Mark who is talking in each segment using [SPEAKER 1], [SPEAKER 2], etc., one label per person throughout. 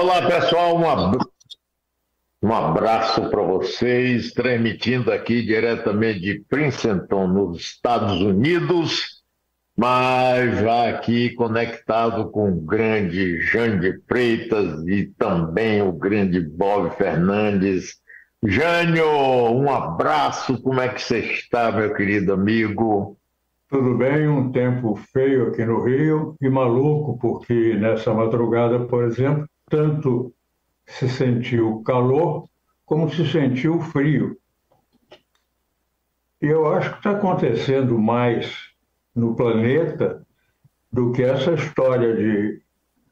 [SPEAKER 1] Olá, pessoal. Um, ab... abraço para vocês, transmitindo aqui diretamente de Princeton, nos Estados Unidos, mas já aqui conectado com o grande Jânio Freitas e também o grande Bob Fernandes. Jânio, um abraço. Como é que você está, meu querido amigo?
[SPEAKER 2] Tudo bem, um tempo feio aqui no Rio e maluco, porque nessa madrugada, por exemplo, tanto se sentiu calor como se sentiu frio. E eu acho que está acontecendo mais no planeta do que essa história de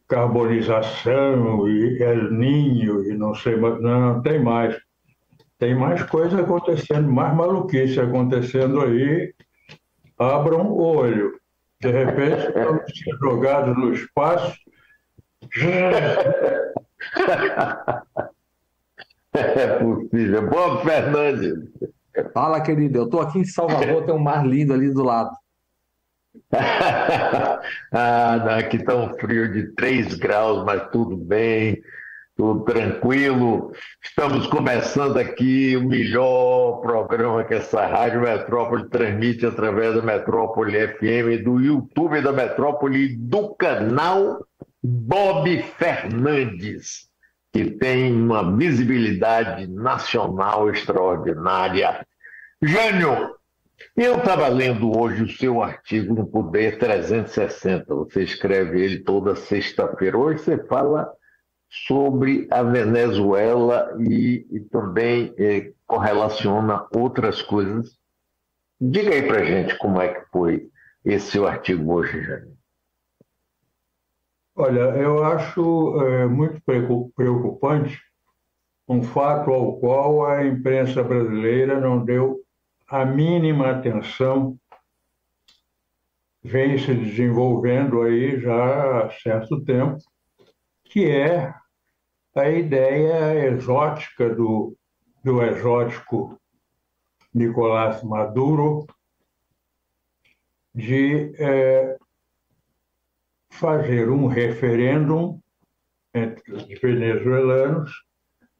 [SPEAKER 2] carbonização e El Ninho e não sei mais. Não, não tem mais. Tem mais coisa acontecendo, mais maluquice acontecendo aí. Abram o olho. De repente, estamos jogados no espaço
[SPEAKER 1] é possível. Boa, Fernandes.
[SPEAKER 3] Fala, querido. Eu estou aqui em Salvador, tem um mar lindo ali do lado.
[SPEAKER 1] ah, não, aqui está um frio de 3 graus, mas tudo bem, tudo tranquilo. Estamos começando aqui o melhor programa que essa Rádio Metrópole transmite através da Metrópole FM, do YouTube da Metrópole, do canal Bob Fernandes, que tem uma visibilidade nacional extraordinária. Jânio, eu estava lendo hoje o seu artigo no Poder 360. Você escreve ele toda sexta-feira. Hoje você fala sobre a Venezuela e, e também eh, correlaciona outras coisas. Diga aí para gente como é que foi esse seu artigo hoje, Jânio.
[SPEAKER 2] Olha, eu acho é, muito preocupante um fato ao qual a imprensa brasileira não deu a mínima atenção, vem se desenvolvendo aí já há certo tempo, que é a ideia exótica do, do exótico Nicolás Maduro de é, fazer um referêndum entre os venezuelanos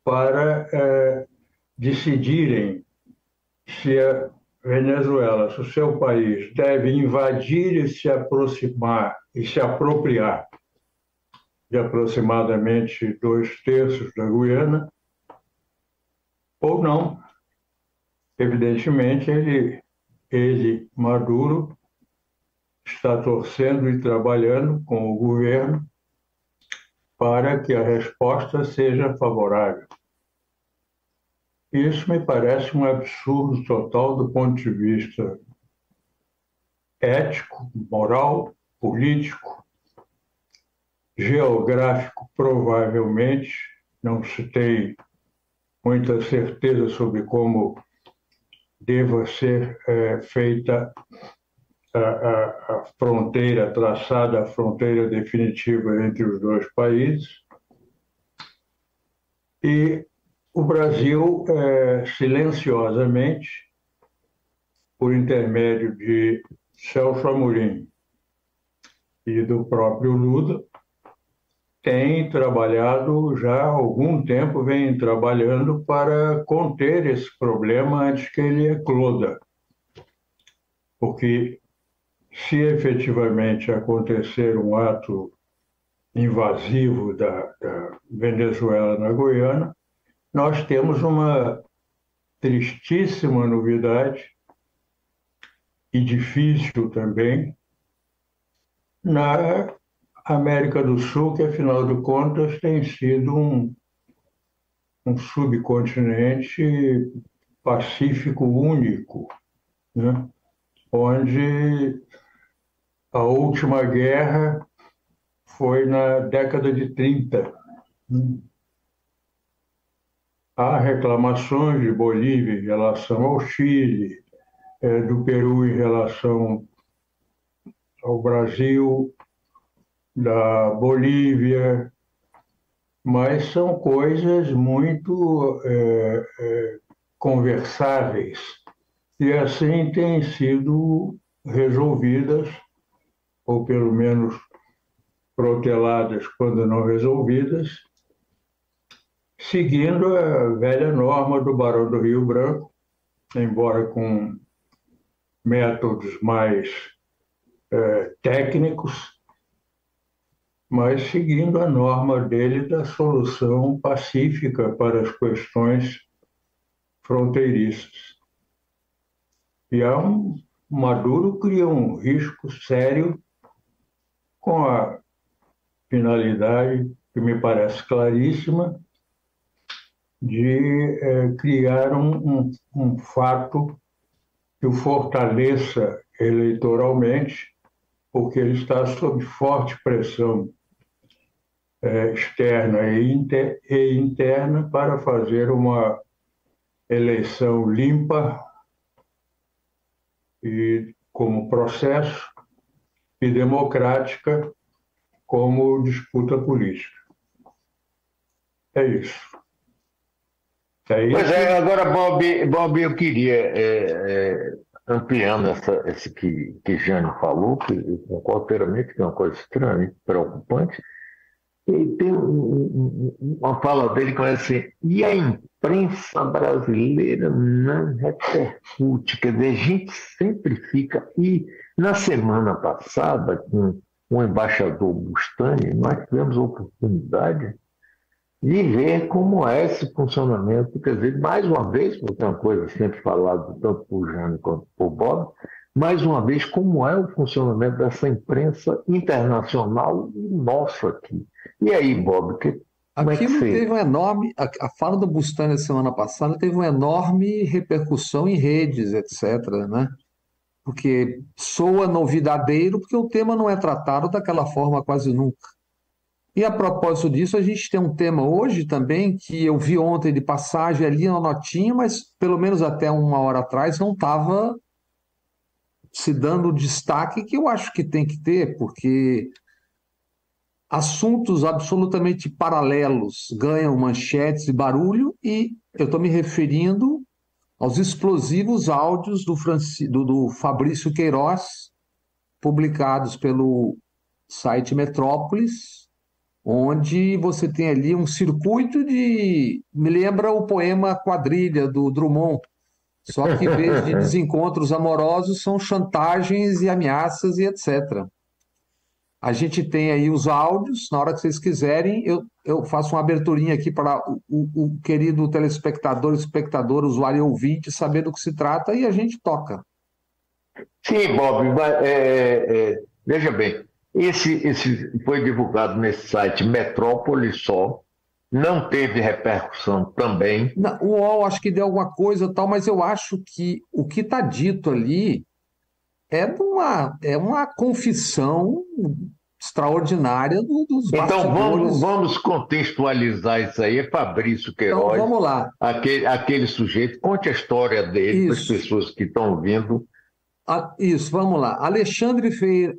[SPEAKER 2] para é, decidirem se a Venezuela, se o seu país deve invadir e se aproximar e se apropriar de aproximadamente dois terços da Guiana, ou não. Evidentemente, ele, ele Maduro, está torcendo e trabalhando com o governo para que a resposta seja favorável. Isso me parece um absurdo total do ponto de vista ético, moral, político, geográfico, provavelmente. Não se tem muita certeza sobre como deva ser é, feita a, a, a fronteira traçada, a fronteira definitiva entre os dois países. E o Brasil, é, silenciosamente, por intermédio de Celso Amorim e do próprio Lula, tem trabalhado já há algum tempo, vem trabalhando para conter esse problema antes que ele ecloda. Porque se efetivamente acontecer um ato invasivo da, da Venezuela na Guiana, nós temos uma tristíssima novidade e difícil também na América do Sul, que afinal de contas tem sido um, um subcontinente pacífico único, né? Onde a última guerra foi na década de 30. Há reclamações de Bolívia em relação ao Chile, é, do Peru em relação ao Brasil, da Bolívia, mas são coisas muito é, é, conversáveis e assim têm sido resolvidas ou pelo menos proteladas quando não resolvidas, seguindo a velha norma do Barão do Rio Branco, embora com métodos mais é, técnicos, mas seguindo a norma dele da solução pacífica para as questões fronteiriças. E há um, Maduro cria um risco sério com a finalidade, que me parece claríssima, de é, criar um, um, um fato que o fortaleça eleitoralmente, porque ele está sob forte pressão é, externa e, inter, e interna para fazer uma eleição limpa e como processo e democrática como disputa política. É isso.
[SPEAKER 1] É isso. Pois é, agora, Bob, Bob eu queria, é, é, ampliando essa, esse que, que Jânio falou, que eu concordo inteiramente que é uma coisa extremamente preocupante, tem uma fala dele que é assim, e a imprensa brasileira não repercute, quer dizer, a gente sempre fica, e na semana passada, com o embaixador Bustani, nós tivemos a oportunidade de ver como é esse funcionamento, quer dizer, mais uma vez, porque é uma coisa sempre falada tanto por Jânio quanto por Bob, mais uma vez, como é o funcionamento dessa imprensa internacional e nossa aqui. E aí, Bob, que, como
[SPEAKER 3] Aquilo
[SPEAKER 1] é que
[SPEAKER 3] teve um enorme. A, a fala do Bustani na semana passada teve uma enorme repercussão em redes, etc., né? Porque soa novidadeiro, porque o tema não é tratado daquela forma quase nunca. E a propósito disso, a gente tem um tema hoje também que eu vi ontem de passagem ali na notinha, mas pelo menos até uma hora atrás não estava se dando o destaque que eu acho que tem que ter, porque assuntos absolutamente paralelos ganham manchetes e barulho, e eu estou me referindo aos explosivos áudios do, Franci... do, do Fabrício Queiroz, publicados pelo site Metrópolis, onde você tem ali um circuito de. Me lembra o poema Quadrilha, do Drummond. Só que em vez de desencontros amorosos, são chantagens e ameaças e etc. A gente tem aí os áudios, na hora que vocês quiserem, eu, eu faço uma aberturinha aqui para o, o, o querido telespectador, espectador, usuário e ouvinte saber do que se trata e a gente toca.
[SPEAKER 1] Sim, Bob, mas, é, é, veja bem, esse, esse foi divulgado nesse site Metrópole só, não teve repercussão também.
[SPEAKER 3] Não, o UOL acho que deu alguma coisa tal, mas eu acho que o que está dito ali é uma, é uma confissão extraordinária dos
[SPEAKER 1] Então vamos, vamos contextualizar isso aí. É Fabrício Queiroz.
[SPEAKER 3] Então vamos lá.
[SPEAKER 1] Aquele, aquele sujeito, conte a história dele para as pessoas que estão ouvindo.
[SPEAKER 3] Ah, isso, vamos lá. Alexandre Ferreira,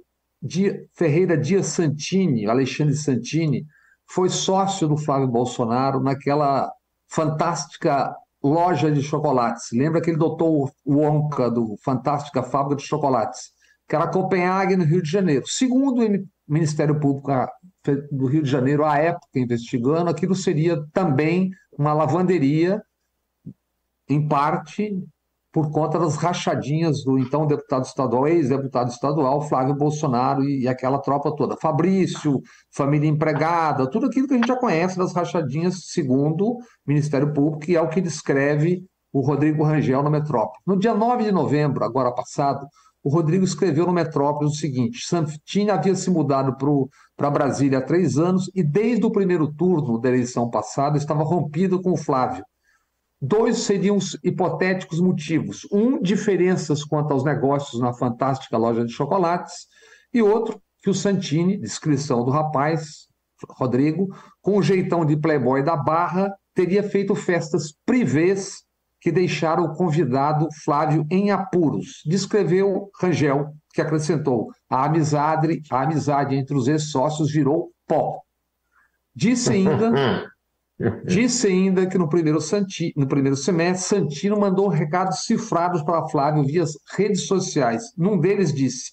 [SPEAKER 3] Ferreira Dias Santini, Alexandre Santini, foi sócio do Flávio Bolsonaro naquela fantástica loja de chocolates. Lembra aquele doutor Wonka do Fantástica Fábrica de Chocolates, que era Copenhague, no Rio de Janeiro. Segundo o Ministério Público do Rio de Janeiro, à época, investigando, aquilo seria também uma lavanderia, em parte por conta das rachadinhas do então deputado estadual, ex-deputado estadual, Flávio Bolsonaro e, e, aquela tropa toda. Fabrício, família empregada, tudo aquilo que a gente já conhece das rachadinhas, segundo o Ministério Público, que é o que descreve o Rodrigo Rangel no Metrópole. No dia 9 de novembro, agora passado, o Rodrigo escreveu no Metrópole o seguinte: Santini havia se mudado para Brasília há três anos e, desde o primeiro turno da eleição passada, estava rompido com o Flávio Dois seriam os hipotéticos motivos. Um, diferenças quanto aos negócios na fantástica loja de chocolates, e outro, que o Santini, descrição do rapaz, Rodrigo, com o jeitão de playboy da Barra, teria feito festas privês que deixaram o convidado Flávio em apuros. Descreveu Rangel, que acrescentou: a amizade, a amizade entre os ex-sócios virou pó. Disse ainda Disse ainda que no primeiro, Santi, no primeiro semestre, Santino mandou recados cifrados para Flávio via redes sociais. Num deles disse: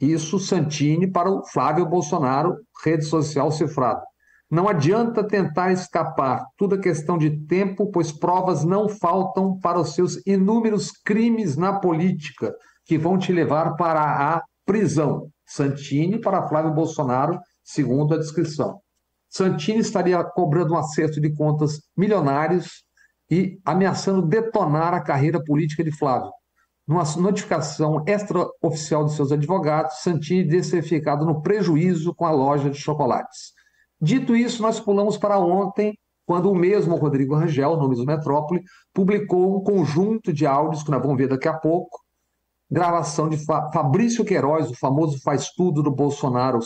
[SPEAKER 3] Isso, Santini, para o Flávio Bolsonaro, rede social cifrada. Não adianta tentar escapar, tudo é questão de tempo, pois provas não faltam para os seus inúmeros crimes na política, que vão te levar para a prisão. Santini para Flávio Bolsonaro, segundo a descrição. Santini estaria cobrando um acerto de contas milionários e ameaçando detonar a carreira política de Flávio. Numa notificação extraoficial de seus advogados, Santini disse ser ficado no prejuízo com a loja de chocolates. Dito isso, nós pulamos para ontem, quando o mesmo Rodrigo Rangel, no mesmo Metrópole, publicou um conjunto de áudios que nós vamos ver daqui a pouco, gravação de Fabrício Queiroz, o famoso faz tudo do Bolsonaro,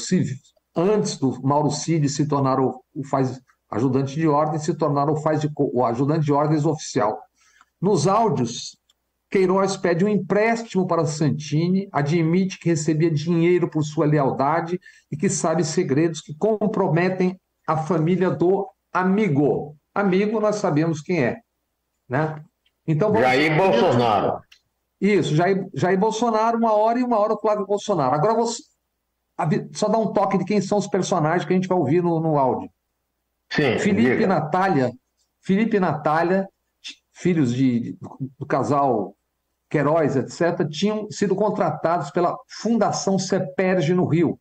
[SPEAKER 3] antes do Mauro Cid se tornar o, o faz ajudante de ordem, se tornar o, faz de, o ajudante de ordens oficial. Nos áudios, Queiroz pede um empréstimo para Santini, admite que recebia dinheiro por sua lealdade e que sabe segredos que comprometem a família do amigo. Amigo, nós sabemos quem é. Né?
[SPEAKER 1] Então, Jair Bolsonaro.
[SPEAKER 3] Isso, Jair, Jair Bolsonaro, uma hora e uma hora o Flávio Bolsonaro. Agora, vou só dar um toque de quem são os personagens que a gente vai ouvir no, no áudio. Sim, Felipe diga. e Natália, Felipe e Natália, filhos de, do casal Queiroz, etc., tinham sido contratados pela Fundação Ceperge no Rio,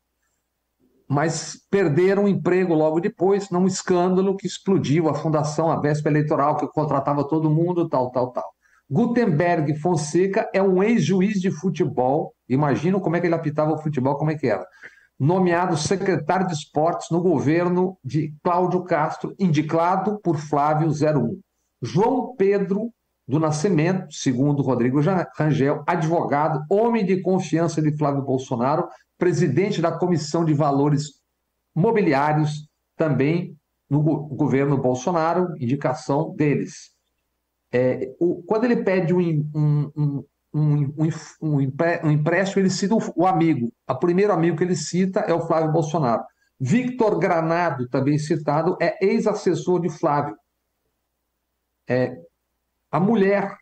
[SPEAKER 3] mas perderam o emprego logo depois, num escândalo que explodiu a fundação, a véspera eleitoral, que contratava todo mundo, tal, tal, tal. Gutenberg Fonseca é um ex-juiz de futebol, imagina como é que ele apitava o futebol, como é que era. Nomeado secretário de esportes no governo de Cláudio Castro, indicado por Flávio 01. João Pedro do Nascimento, segundo Rodrigo Rangel, advogado, homem de confiança de Flávio Bolsonaro, presidente da Comissão de Valores Mobiliários, também no governo Bolsonaro, indicação deles. É, o, quando ele pede um, um, um, um, um empréstimo, ele cita o, amigo. O primeiro amigo que ele cita é o Flávio Bolsonaro. Victor Granado, também citado, é ex-assessor de Flávio. É, a mulher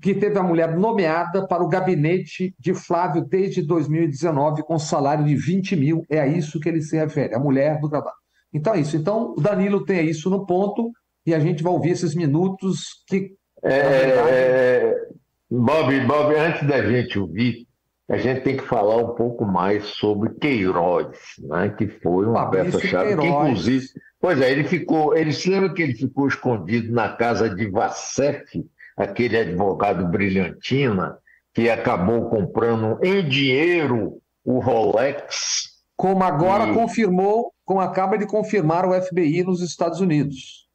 [SPEAKER 3] que teve a mulher nomeada para o gabinete de Flávio desde 2019 com salário de 20 mil. É a isso que ele se refere, a mulher do trabalho. Então é isso. Então o Danilo tem isso no ponto e a gente vai ouvir esses minutos que.
[SPEAKER 1] É, verdade... Bob, Bob, antes da gente ouvir, a gente tem que falar um pouco mais sobre Queiroz, né? que foi uma peça-chave, que inclusive Pois é, ele ficou. Ele se lembra que ele ficou escondido na casa de Vassef, aquele advogado brilhantina, que acabou comprando em dinheiro o Rolex.
[SPEAKER 3] Como agora e... confirmou, como acaba de confirmar o FBI nos Estados Unidos.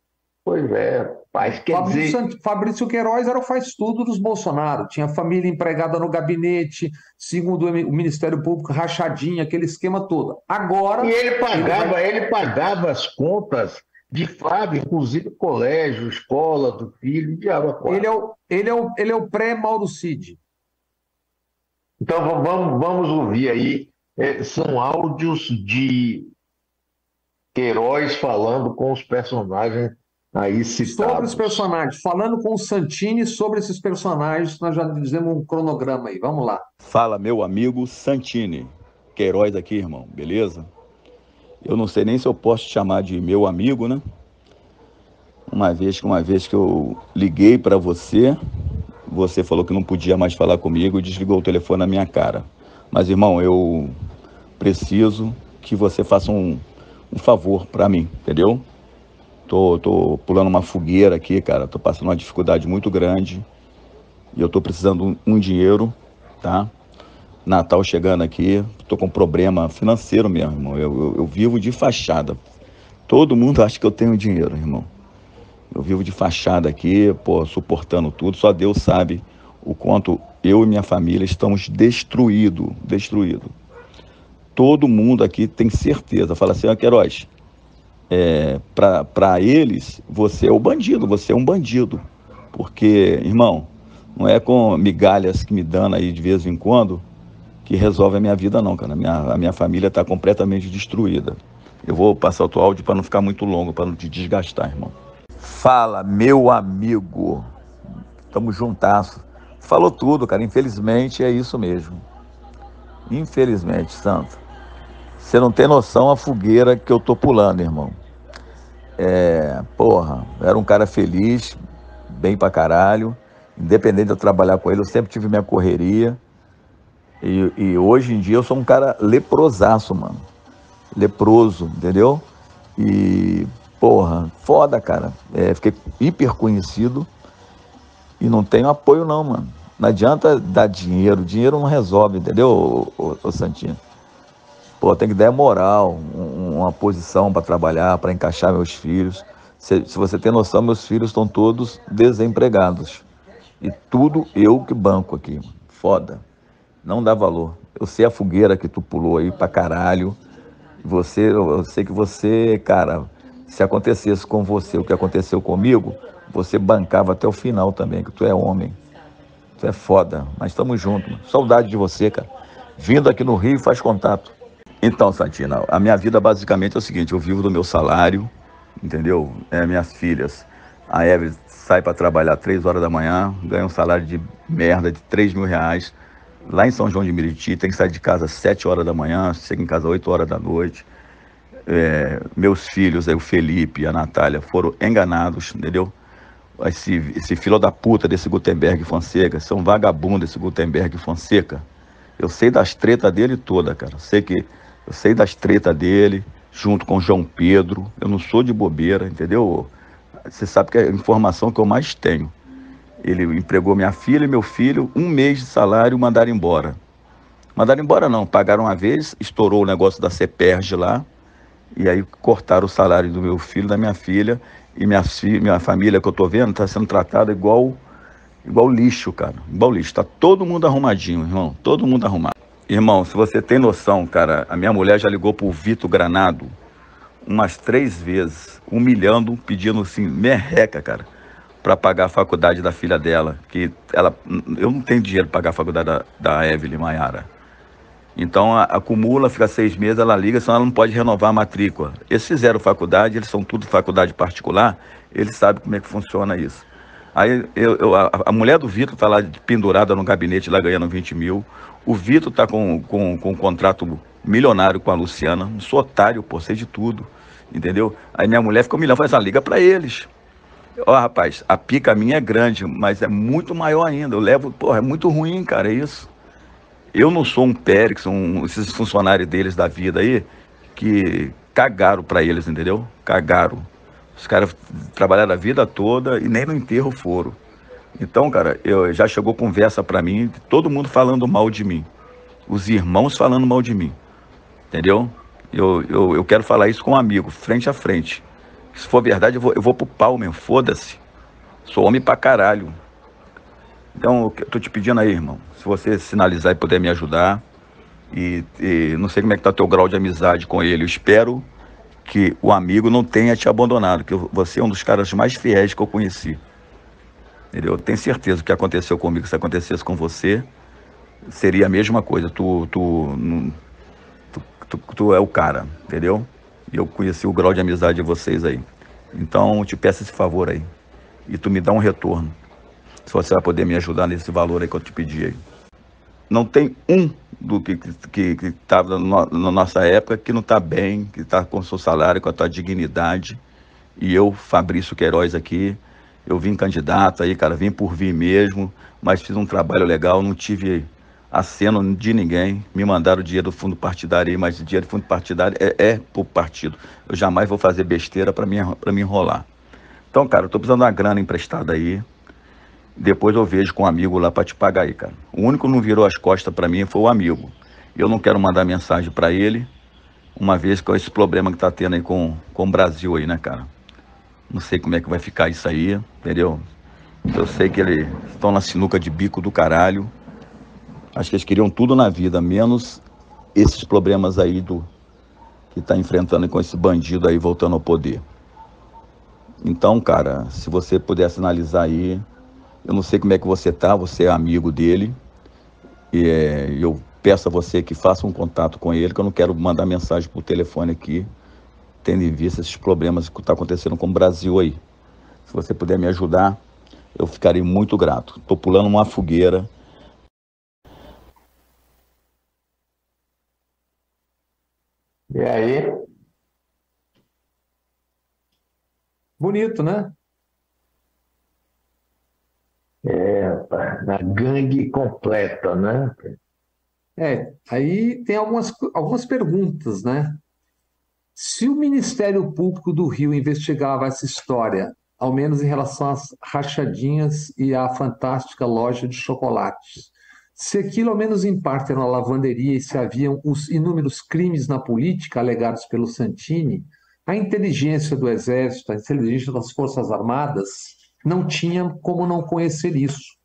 [SPEAKER 1] Pois é, mas quer Fabrício,
[SPEAKER 3] dizer... Fabrício Queiroz era o faz-tudo dos Bolsonaro. Tinha família empregada no gabinete, segundo o Ministério Público, rachadinha, aquele esquema todo. Agora...
[SPEAKER 1] E ele pagava, ele, ele pagava as contas de Flávio, inclusive colégio, escola do filho, diabo
[SPEAKER 3] ele é o Ele é o, ele é o pré-Mauro Cid.
[SPEAKER 1] Então vamos, vamos ouvir aí. É, são áudios de Queiroz falando com os personagens aí citados.
[SPEAKER 3] Sobre os personagens, falando com o Santini sobre esses personagens, nós já dizemos um cronograma aí, vamos lá.
[SPEAKER 4] Fala, meu amigo Santini, Queiroz aqui, irmão, beleza? Eu não sei nem se eu posso te chamar de meu amigo, né? Uma vez que uma vez que eu liguei para você, você falou que não podia mais falar comigo e desligou o telefone na minha cara. Mas, irmão, eu preciso que você faça um, um favor para mim, entendeu? Tô, tô pulando uma fogueira aqui, cara. Tô passando uma dificuldade muito grande. E eu tô precisando um, um dinheiro, tá? Natal chegando aqui, tô com problema financeiro mesmo, irmão. Eu, eu, eu, vivo de fachada. Todo mundo acha que eu tenho dinheiro, irmão. Eu vivo de fachada aqui, pô, suportando tudo. Só Deus sabe o quanto eu e minha família estamos destruídos, destruídos. Todo mundo aqui tem certeza. Fala assim, ó, Queiroz, é, para eles, você é o bandido, você é um bandido. Porque, irmão, não é com migalhas que me dão aí de vez em quando que resolve a minha vida, não, cara. A minha, a minha família está completamente destruída. Eu vou passar o teu áudio para não ficar muito longo, para não te desgastar, irmão. Fala, meu amigo. Tamo juntasso. Falou tudo, cara. Infelizmente é isso mesmo. Infelizmente, Santo. Você não tem noção a fogueira que eu tô pulando, irmão. É, porra, era um cara feliz, bem pra caralho. Independente de eu trabalhar com ele, eu sempre tive minha correria. E, e hoje em dia eu sou um cara leprosaço, mano. Leproso, entendeu? E, porra, foda, cara. É, fiquei hiper conhecido e não tenho apoio, não, mano. Não adianta dar dinheiro, dinheiro não resolve, entendeu, ô, ô, ô Santinho? Pô, tem que dar moral, um, uma posição para trabalhar, para encaixar meus filhos. Se, se, você tem noção, meus filhos estão todos desempregados. E tudo eu que banco aqui. Foda. Não dá valor. Eu sei a fogueira que tu pulou aí pra caralho. Você, eu sei que você, cara, se acontecesse com você o que aconteceu comigo, você bancava até o final também, que tu é homem. Tu é foda, mas estamos juntos. Saudade de você, cara. Vindo aqui no Rio, faz contato. Então, Santina, a minha vida basicamente é o seguinte: eu vivo do meu salário, entendeu? É, minhas filhas. A Eve sai para trabalhar três horas da manhã, ganha um salário de merda de 3 mil reais. Lá em São João de Meriti, tem que sair de casa às 7 horas da manhã, chega em casa às 8 horas da noite. É, meus filhos, aí, o Felipe e a Natália, foram enganados, entendeu? esse, esse filho da puta desse Gutenberg Fonseca, são vagabundo esse Gutenberg Fonseca. Eu sei das tretas dele toda, cara. Sei que eu sei das tretas dele, junto com o João Pedro. Eu não sou de bobeira, entendeu? Você sabe que é a informação que eu mais tenho. Ele empregou minha filha e meu filho, um mês de salário, mandaram embora. Mandaram embora não, pagaram uma vez, estourou o negócio da CEPERG lá, e aí cortaram o salário do meu filho, da minha filha, e minha, minha família que eu tô vendo está sendo tratada igual, igual lixo, cara. Igual lixo. Tá todo mundo arrumadinho, irmão. Todo mundo arrumado. Irmão, se você tem noção, cara, a minha mulher já ligou pro Vitor Granado umas três vezes, humilhando, pedindo assim, merreca, cara, para pagar a faculdade da filha dela. Que ela, eu não tenho dinheiro para pagar a faculdade da, da Evelyn Maiara. Então a, acumula, fica seis meses, ela liga, senão ela não pode renovar a matrícula. Eles fizeram faculdade, eles são tudo faculdade particular, eles sabem como é que funciona isso. Aí eu, eu, a, a, mulher do Vitor está lá pendurada no gabinete, lá ganhando 20 mil. O Vitor está com, com, com um contrato milionário com a Luciana. Não sou otário, pô, sei de tudo. Entendeu? Aí minha mulher ficou milhão, faz assim, liga para eles. Ó, oh, rapaz, a pica minha é grande, mas é muito maior ainda. Eu levo, porra, é muito ruim, cara, é isso. Eu não sou um Périx, um, esses funcionários deles da vida aí, que cagaram para eles, entendeu? Cagaram. Os caras trabalharam a vida toda e nem no enterro foram. Então, cara, eu, já chegou conversa para mim, todo mundo falando mal de mim. Os irmãos falando mal de mim. Entendeu? Eu, eu, eu quero falar isso com um amigo, frente a frente. Se for verdade, eu vou, eu vou pro pau mesmo, foda-se. Sou homem pra caralho. Então, eu tô te pedindo aí, irmão, se você sinalizar e puder me ajudar, e, e não sei como é que tá teu grau de amizade com ele, eu espero que o amigo não tenha te abandonado, que você é um dos caras mais fiéis que eu conheci. Eu tenho certeza que o que aconteceu comigo, se acontecesse com você, seria a mesma coisa. Tu, tu, tu, tu, tu é o cara, entendeu? E eu conheci o grau de amizade de vocês aí. Então, te peço esse favor aí. E tu me dá um retorno se você vai poder me ajudar nesse valor aí que eu te pedi aí. Não tem um do que que estava na nossa época que não está bem, que está com o seu salário, com a tua dignidade. E eu, Fabrício Queiroz aqui, eu vim candidato aí, cara, vim por vir mesmo, mas fiz um trabalho legal, não tive aceno de ninguém. Me mandaram dinheiro do fundo partidário aí, mas dinheiro do fundo partidário é, é pro partido. Eu jamais vou fazer besteira para me, me enrolar. Então, cara, eu tô precisando de uma grana emprestada aí. Depois eu vejo com um amigo lá para te pagar aí, cara. O único que não virou as costas para mim foi o amigo. Eu não quero mandar mensagem para ele, uma vez com esse problema que tá tendo aí com, com o Brasil aí, né, cara? Não sei como é que vai ficar isso aí, entendeu? Eu sei que eles estão na sinuca de bico do caralho. Acho que eles queriam tudo na vida, menos esses problemas aí do que está enfrentando com esse bandido aí voltando ao poder. Então, cara, se você pudesse analisar aí, eu não sei como é que você está, você é amigo dele. E é, eu peço a você que faça um contato com ele, que eu não quero mandar mensagem por telefone aqui, tendo em vista esses problemas que estão tá acontecendo com o Brasil aí. Se você puder me ajudar, eu ficarei muito grato. Estou pulando uma fogueira
[SPEAKER 1] E aí?
[SPEAKER 3] Bonito, né?
[SPEAKER 1] É, na gangue completa, né?
[SPEAKER 3] É, aí tem algumas, algumas perguntas, né? Se o Ministério Público do Rio investigava essa história, ao menos em relação às rachadinhas e à fantástica loja de chocolates, se aquilo, ao menos em parte, era uma lavanderia e se haviam os inúmeros crimes na política alegados pelo Santini, a inteligência do Exército, a inteligência das Forças Armadas, não tinha como não conhecer isso.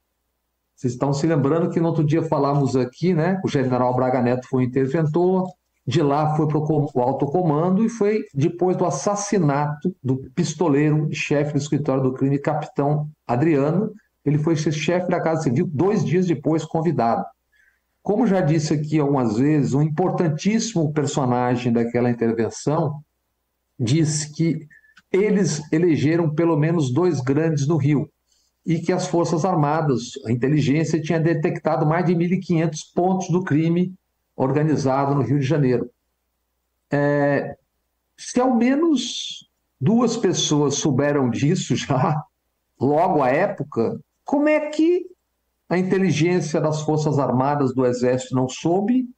[SPEAKER 3] Vocês estão se lembrando que no outro dia falamos aqui, né? O general Braga Neto foi interventor, de lá foi para o alto comando e foi depois do assassinato do pistoleiro chefe do escritório do crime, capitão Adriano. Ele foi chefe da Casa Civil dois dias depois, convidado. Como já disse aqui algumas vezes, um importantíssimo personagem daquela intervenção disse que eles elegeram pelo menos dois grandes no Rio e que as Forças Armadas, a inteligência, tinha detectado mais de 1.500 pontos do crime organizado no Rio de Janeiro. É, se ao menos duas pessoas souberam disso já, logo à época, como é que a inteligência das Forças Armadas do Exército não soube?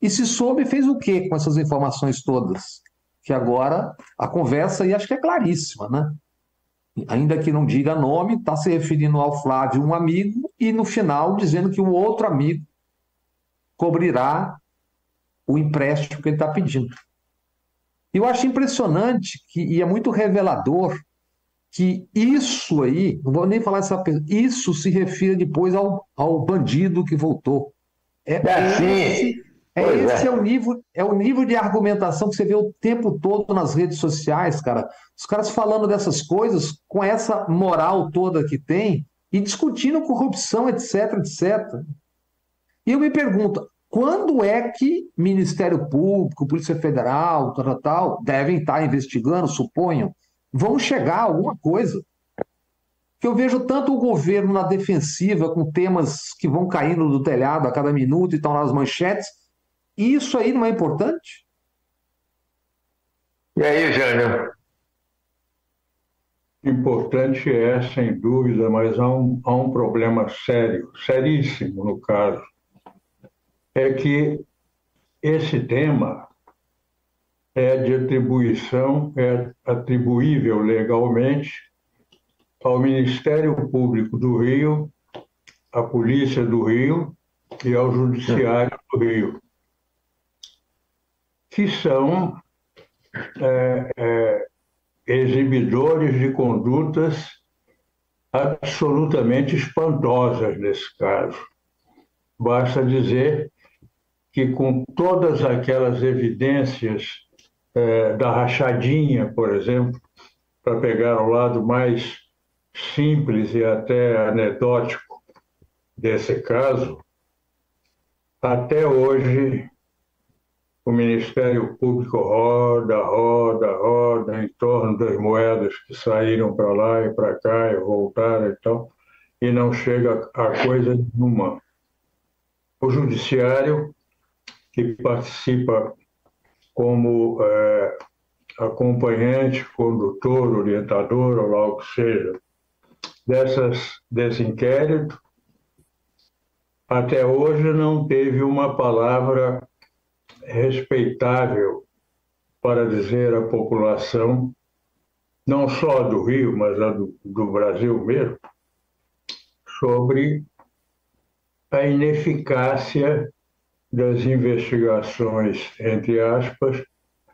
[SPEAKER 3] E se soube, fez o que com essas informações todas? que agora a conversa aí acho que é claríssima, né? Ainda que não diga nome, está se referindo ao Flávio, um amigo, e no final dizendo que o outro amigo cobrirá o empréstimo que ele está pedindo. Eu acho impressionante que, e é muito revelador que isso aí, não vou nem falar essa isso se refira depois ao, ao bandido que voltou.
[SPEAKER 1] É, é assim, esse,
[SPEAKER 3] é, esse é. é. o nível, é o nível de argumentação que você vê o tempo todo nas redes sociais, cara. Os caras falando dessas coisas com essa moral toda que tem e discutindo corrupção, etc, etc. E eu me pergunto, quando é que Ministério Público, Polícia Federal, tal, tal, tal devem estar investigando, suponho, vão chegar a alguma coisa? Que eu vejo tanto o governo na defensiva, com temas que vão caindo do telhado a cada minuto e estão nas manchetes, isso aí não é importante?
[SPEAKER 1] E aí, Jânio?
[SPEAKER 2] Importante é, sem dúvida, mas há um, há um problema sério, seríssimo no caso. É que esse tema é de atribuição, é atribuível legalmente ao Ministério Público do Rio, à Polícia do Rio e ao Judiciário do Rio que são é, é, exibidores de condutas absolutamente espantosas nesse caso. Basta dizer que, com todas aquelas evidências é, da rachadinha, por exemplo, para pegar o lado mais simples e até anedótico desse caso, até hoje o Ministério Público roda, roda, roda em torno das moedas que saíram para lá e para cá e voltaram e tal, e não chega a coisa nenhuma. O Judiciário, que participa como é, acompanhante, condutor, orientador, ou lá o que seja, dessas, desse inquérito, até hoje não teve uma palavra respeitável para dizer à população, não só do Rio, mas do, do Brasil mesmo, sobre a ineficácia das investigações, entre aspas,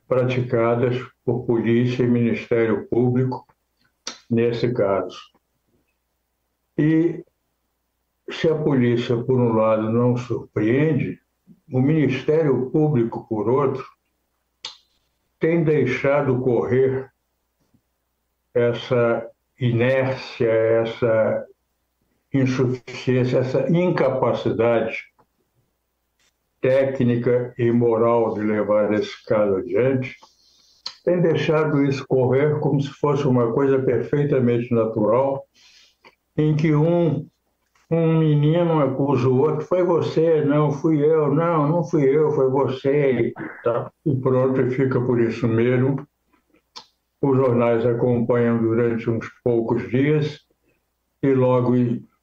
[SPEAKER 2] praticadas por polícia e Ministério Público nesse caso. E se a polícia, por um lado, não surpreende, o Ministério Público, por outro, tem deixado correr essa inércia, essa insuficiência, essa incapacidade técnica e moral de levar esse caso adiante, tem deixado isso correr como se fosse uma coisa perfeitamente natural, em que um um menino acusa o outro, foi você, não fui eu, não, não fui eu, foi você, tá? e pronto, e fica por isso mesmo. Os jornais acompanham durante uns poucos dias e logo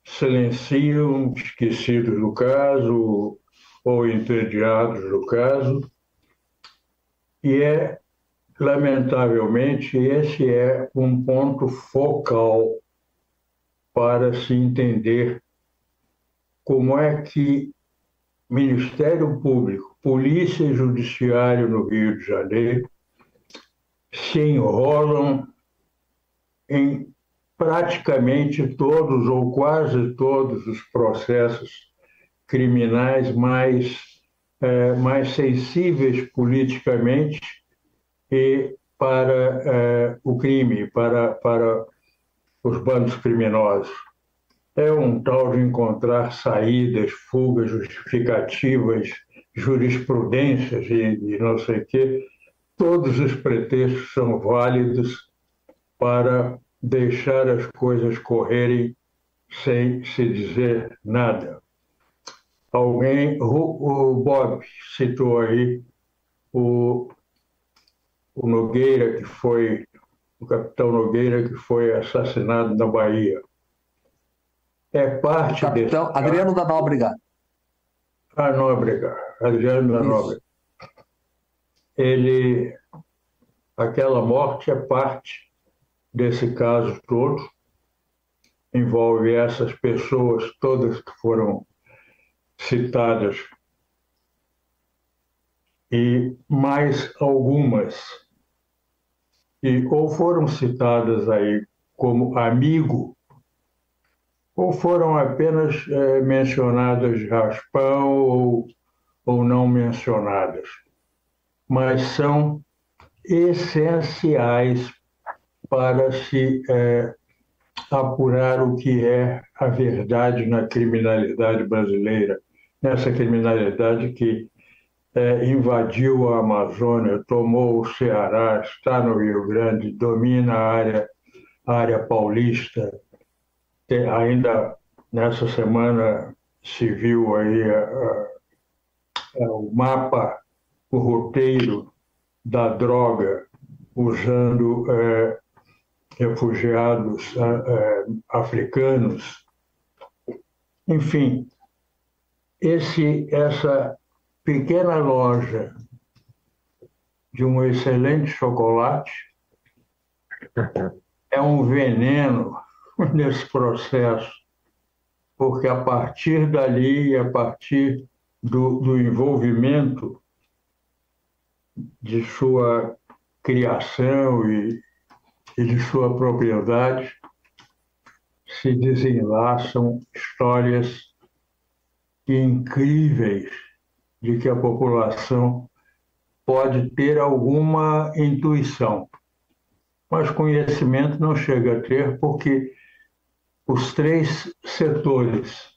[SPEAKER 2] silenciam, esquecidos do caso ou entediados do caso. E é, lamentavelmente, esse é um ponto focal para se entender como é que Ministério Público, Polícia e Judiciário no Rio de Janeiro se enrolam em praticamente todos ou quase todos os processos criminais mais, é, mais sensíveis politicamente e para é, o crime, para, para os bandos criminosos é um tal de encontrar saídas, fugas justificativas, jurisprudências e, e não sei o quê. Todos os pretextos são válidos para deixar as coisas correrem sem se dizer nada. Alguém, o, o Bob citou aí o, o Nogueira, que foi, o capitão Nogueira, que foi assassinado na Bahia é parte
[SPEAKER 3] Capitão desse. Adriano da Nóbrega.
[SPEAKER 2] A ah, Nóbrega, Adriano da Isso. Nóbrega. Ele, aquela morte é parte desse caso todo, envolve essas pessoas todas que foram citadas. E mais algumas e ou foram citadas aí como amigo ou foram apenas é, mencionadas de raspão ou, ou não mencionadas, mas são essenciais para se é, apurar o que é a verdade na criminalidade brasileira, nessa criminalidade que é, invadiu a Amazônia, tomou o Ceará, está no Rio Grande, domina a área, a área paulista, ainda nessa semana se viu aí a, a, a, o mapa, o roteiro da droga usando é, refugiados é, africanos. Enfim, esse, essa pequena loja de um excelente chocolate é um veneno nesse processo, porque a partir dali, a partir do, do envolvimento de sua criação e, e de sua propriedade, se desenlaçam histórias incríveis de que a população pode ter alguma intuição, mas conhecimento não chega a ter porque os três setores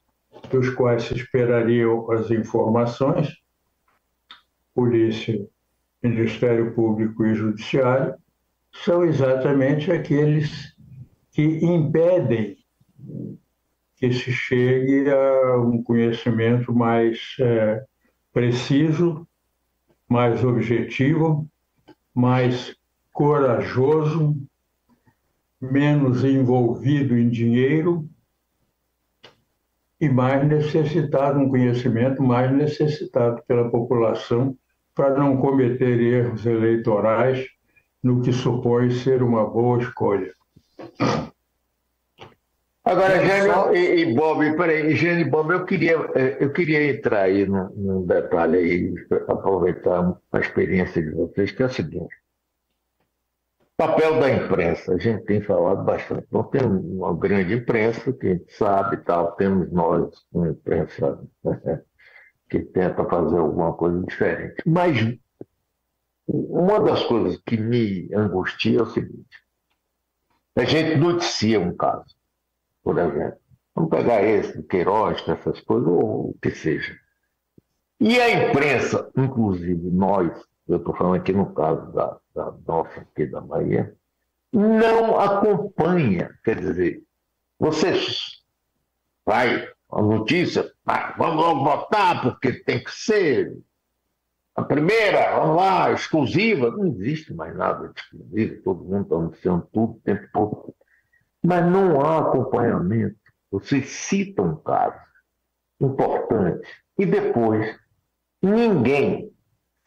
[SPEAKER 2] dos quais se esperariam as informações, polícia, Ministério Público e Judiciário, são exatamente aqueles que impedem que se chegue a um conhecimento mais é, preciso, mais objetivo, mais corajoso menos envolvido em dinheiro e mais necessitado, um conhecimento mais necessitado pela população para não cometer erros eleitorais no que supõe ser uma boa escolha.
[SPEAKER 1] Agora, Jânio e, e Bob, peraí, Jânio e Bob, eu queria, eh, eu queria entrar aí num, num detalhe aí, aproveitar a experiência de vocês, que é o seguinte. Papel da imprensa, a gente tem falado bastante. Então, tem uma grande imprensa que a gente sabe tal, temos nós, uma imprensa né, que tenta fazer alguma coisa diferente. Mas uma das coisas que me angustia é o seguinte: a gente noticia um caso, por exemplo. Vamos pegar esse, Queiroz, essas coisas, ou o que seja. E a imprensa, inclusive nós, eu estou falando aqui no caso da, da nossa aqui da Bahia, não acompanha. Quer dizer, você vai a notícia, ah, vamos logo votar, porque tem que ser a primeira, vamos lá, exclusiva. Não existe mais nada de exclusivo, todo mundo está anunciando tudo o tempo todo. Mas não há acompanhamento. Vocês citam casos importantes e depois ninguém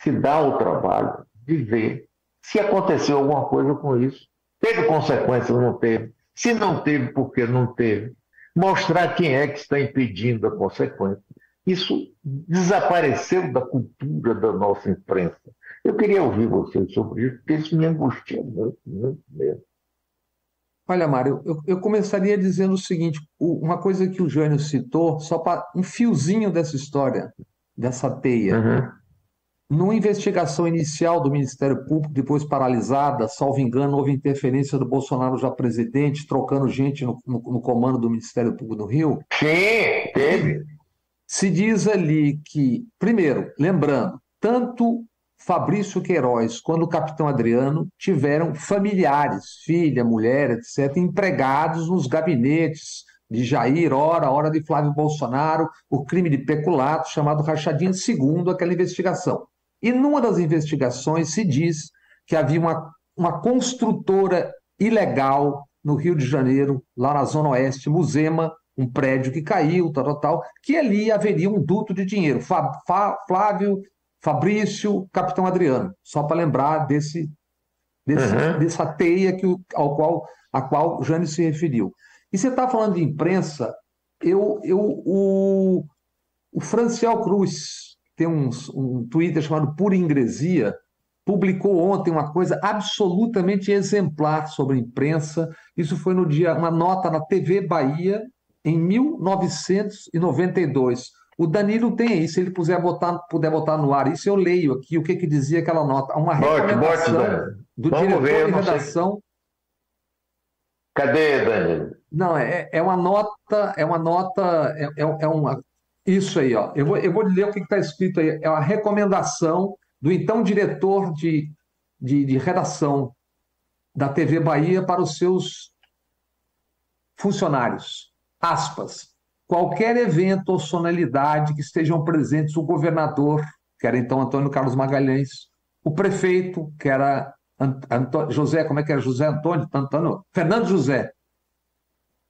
[SPEAKER 1] se dá o trabalho de ver se aconteceu alguma coisa com isso. Teve consequências ou não teve? Se não teve, por que não teve? Mostrar quem é que está impedindo a consequência. Isso desapareceu da cultura da nossa imprensa. Eu queria ouvir vocês sobre isso, porque isso me angustia muito, muito mesmo.
[SPEAKER 3] Olha, Mário, eu, eu começaria dizendo o seguinte: uma coisa que o Jânio citou, só para um fiozinho dessa história, dessa teia. Uhum. Numa investigação inicial do Ministério Público, depois paralisada, salvo engano, houve interferência do Bolsonaro já presidente, trocando gente no, no, no comando do Ministério Público do Rio.
[SPEAKER 1] Sim, teve.
[SPEAKER 3] Se diz ali que, primeiro, lembrando, tanto Fabrício Queiroz quanto o capitão Adriano tiveram familiares, filha, mulher, etc., empregados nos gabinetes de Jair, hora, hora de Flávio Bolsonaro, o crime de peculato chamado rachadinha, segundo aquela investigação. E numa das investigações se diz que havia uma, uma construtora ilegal no Rio de Janeiro, lá na Zona Oeste, Musema, um prédio que caiu, tal, tal, tal, que ali haveria um duto de dinheiro. Flávio, Fabrício, Capitão Adriano, só para lembrar desse, desse uhum. dessa teia que, ao qual, a qual Jane se referiu. E você está falando de imprensa, eu, eu, o, o Franciel Cruz, tem um, um Twitter chamado Pura Ingresia, publicou ontem uma coisa absolutamente exemplar sobre a imprensa. Isso foi no dia, uma nota na TV Bahia, em 1992. O Danilo tem aí, se ele puder botar, puder botar no ar isso, eu leio aqui o que, que dizia aquela nota. Uma recomendação bote, bote, do Vamos diretor ver, de redação. Sei.
[SPEAKER 1] Cadê, Danilo?
[SPEAKER 3] Não, é, é uma nota, é uma nota, é, é, é uma, isso aí, ó. Eu vou, eu vou ler o que está escrito aí. É uma recomendação do então diretor de, de, de redação da TV Bahia para os seus funcionários. Aspas. Qualquer evento ou sonalidade que estejam presentes o governador, que era então Antônio Carlos Magalhães, o prefeito, que era José, como é que era? José Antônio? Antônio Fernando José,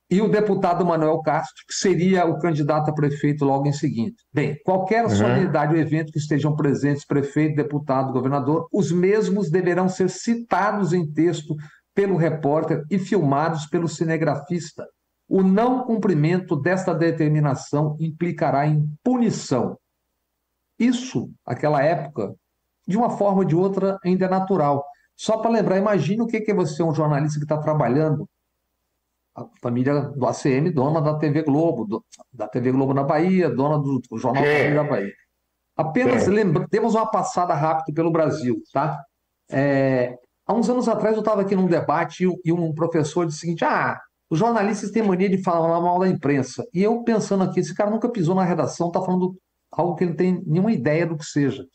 [SPEAKER 3] e o deputado Manuel Castro, que seria o candidato a prefeito logo em seguida. Bem, qualquer uhum. solenidade ou evento que estejam presentes, prefeito, deputado, governador, os mesmos deverão ser citados em texto pelo repórter e filmados pelo cinegrafista. O não cumprimento desta determinação implicará em punição. Isso, naquela época, de uma forma ou de outra, ainda é natural. Só para lembrar, imagine o que é você, um jornalista que está trabalhando a família do ACM, dona da TV Globo, do, da TV Globo na Bahia, dona do, do Jornal é. da Bahia. Apenas é. lembra, temos uma passada rápida pelo Brasil, tá? É, há uns anos atrás eu estava aqui num debate e, e, um professor disse o seguinte: ah, os jornalistas têm mania de falar mal da imprensa. E eu pensando aqui, esse cara nunca pisou na redação, está falando algo que ele não tem nenhuma ideia do que seja.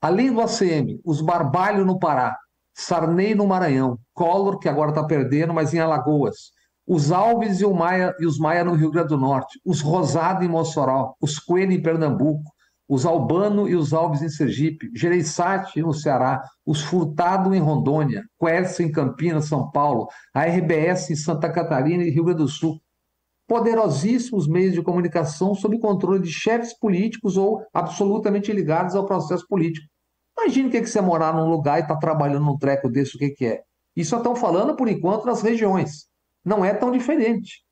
[SPEAKER 3] Além do ACM, os Barbalho no Pará, Sarney no Maranhão, Collor, que agora está perdendo, mas em Alagoas, os Alves e, Maia, e os Maia no Rio Grande do Norte, os Rosado em Mossoró, os Coelho em Pernambuco, os Albano e os Alves em Sergipe, Gereissati no Ceará, os Furtado em Rondônia, Quercia em Campinas, São Paulo, a RBS em Santa Catarina e Rio Grande do Sul. Poderosíssimos meios de comunicação sob controle de chefes políticos ou absolutamente ligados ao processo político. Imagine o que é, você morar num lugar e estar tá trabalhando num treco desse, o que, que é. Isso estão falando, por enquanto, nas regiões não é tão diferente,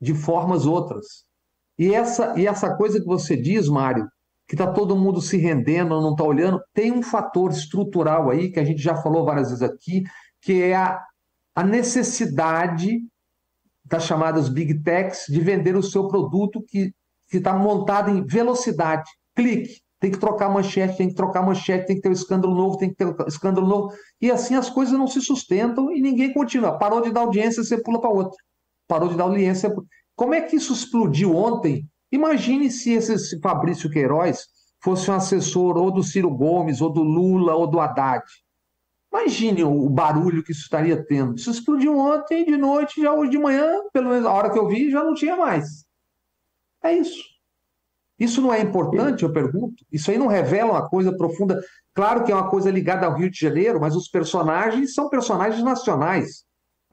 [SPEAKER 3] de formas outras. E essa, e essa coisa que você diz, Mário, que está todo mundo se rendendo, não está olhando, tem um fator estrutural aí, que a gente já falou várias vezes aqui, que é a, a necessidade das chamadas big techs de vender o seu produto que está montado em velocidade, clique. Tem que trocar manchete, tem que trocar manchete, tem que ter um escândalo novo, tem que ter um escândalo novo. E assim as coisas não se sustentam e ninguém continua. Parou de dar audiência, você pula para outra. Parou de dar audiência. Como é que isso explodiu ontem? Imagine se esse Fabrício Queiroz fosse um assessor ou do Ciro Gomes, ou do Lula, ou do Haddad. Imagine o barulho que isso estaria tendo. Isso explodiu ontem, de noite, já hoje de manhã, pelo menos a hora que eu vi, já não tinha mais. É isso. Isso não é importante, eu pergunto? Isso aí não revela uma coisa profunda? Claro que é uma coisa ligada ao Rio de Janeiro, mas os personagens são personagens nacionais.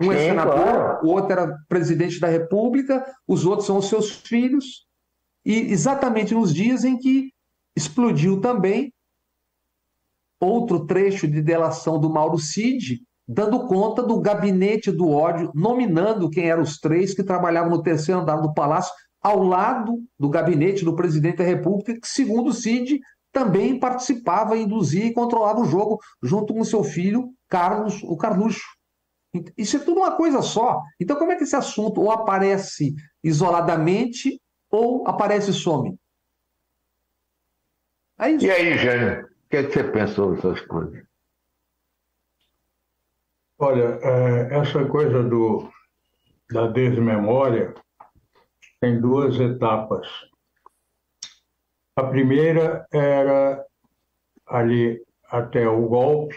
[SPEAKER 3] Um é Sim, senador, claro. o outro era presidente da República, os outros são os seus filhos. E exatamente nos dias em que explodiu também outro trecho de delação do Mauro Cid, dando conta do gabinete do ódio, nominando quem eram os três que trabalhavam no terceiro andar do palácio, ao lado do gabinete do presidente da República, que, segundo Cid, também participava, induzia e controlava o jogo, junto com seu filho, Carlos, o Carluxo. Isso é tudo uma coisa só. Então, como é que esse assunto ou aparece isoladamente ou aparece e some?
[SPEAKER 1] É e aí, Jânio, o que, é que você pensou dessas coisas?
[SPEAKER 2] Olha, é, essa coisa do, da desmemória tem duas etapas. A primeira era ali até o golpe,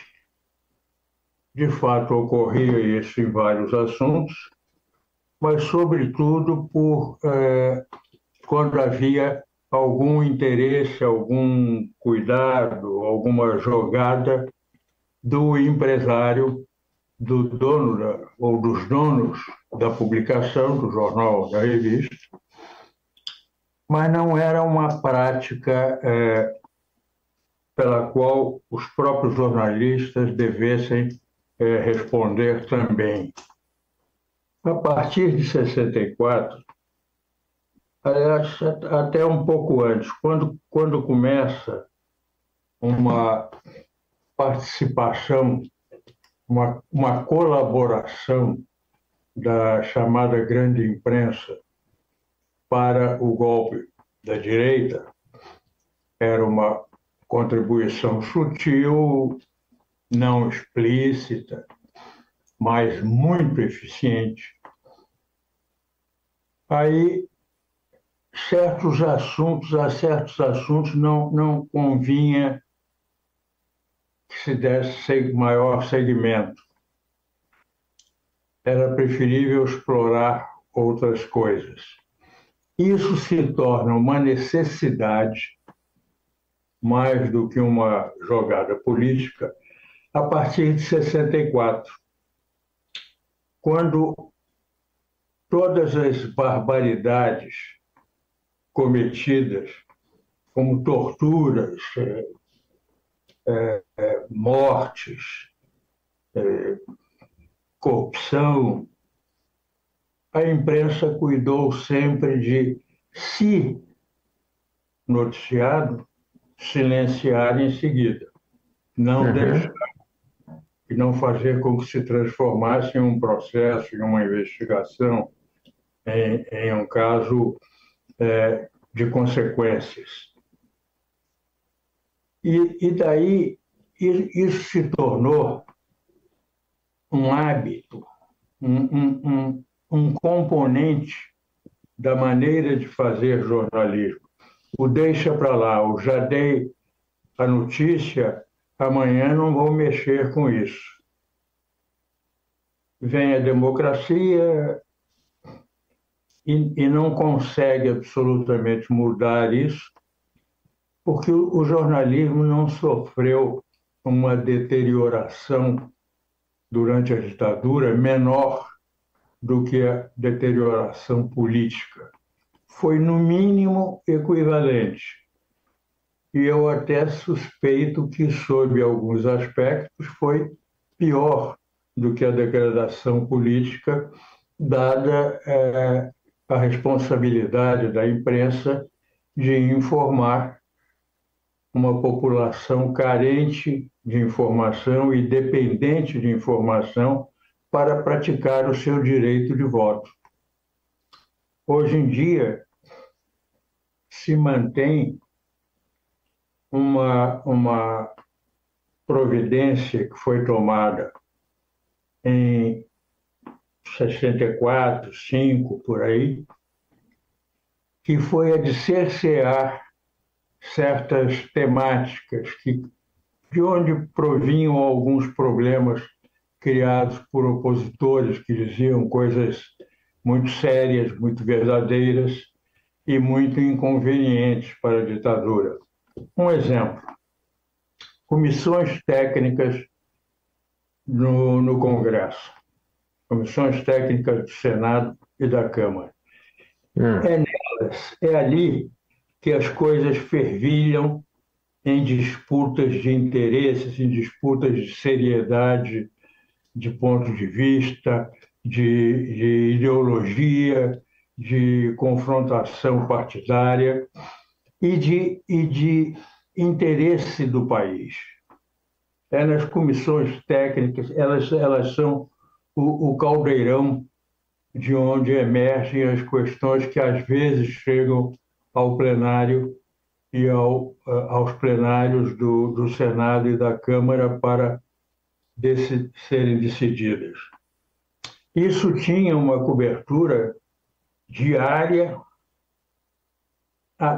[SPEAKER 2] de fato ocorria isso em vários assuntos, mas sobretudo por é, quando havia algum interesse, algum cuidado, alguma jogada do empresário, do dono da, ou dos donos da publicação, do jornal, da revista, mas não era uma prática é, pela qual os próprios jornalistas devessem é, responder também. A partir de 64, aliás, até um pouco antes, quando, quando começa uma participação, uma, uma colaboração da chamada grande imprensa para o golpe da direita, era uma contribuição sutil, não explícita, mas muito eficiente. Aí, certos assuntos, a certos assuntos não, não convinha que se desse maior segmento. Era preferível explorar outras coisas. Isso se torna uma necessidade mais do que uma jogada política a partir de 64, quando todas as barbaridades cometidas, como torturas, é, é, é mortes, é, corrupção, a imprensa cuidou sempre de, se noticiado, silenciar em seguida, não uhum. deixar e não fazer com que se transformasse em um processo, em uma investigação, em, em um caso é, de consequências. E, e daí isso se tornou um hábito, um, um, um, um componente da maneira de fazer jornalismo. O deixa para lá, o já dei a notícia, amanhã não vou mexer com isso. Vem a democracia e, e não consegue absolutamente mudar isso, porque o, jornalismo não sofreu uma deterioração durante a ditadura menor do que a deterioração política. Foi, no mínimo, equivalente e eu até suspeito que, sob alguns aspectos, foi pior do que a degradação política, dada é, a responsabilidade da imprensa de informar uma população carente de informação e dependente de informação para praticar o seu direito de voto. Hoje em dia, se mantém uma, uma providência que foi tomada em 64, 5, por aí, que foi a de cercear certas temáticas que, de onde provinham alguns problemas criados por opositores que diziam coisas muito sérias, muito verdadeiras, e muito inconvenientes para a ditadura. Um exemplo: comissões técnicas no, no Congresso, comissões técnicas do Senado e da Câmara. Hum. É nelas, é ali que as coisas fervilham em disputas de interesses, em disputas de seriedade, de ponto de vista, de, de ideologia, de confrontação partidária e de, e de interesse do país. É nas comissões técnicas, elas, elas são o, o caldeirão de onde emergem as questões que às vezes chegam ao plenário e ao, aos plenários do, do Senado e da Câmara para desse, serem decididas. Isso tinha uma cobertura diária,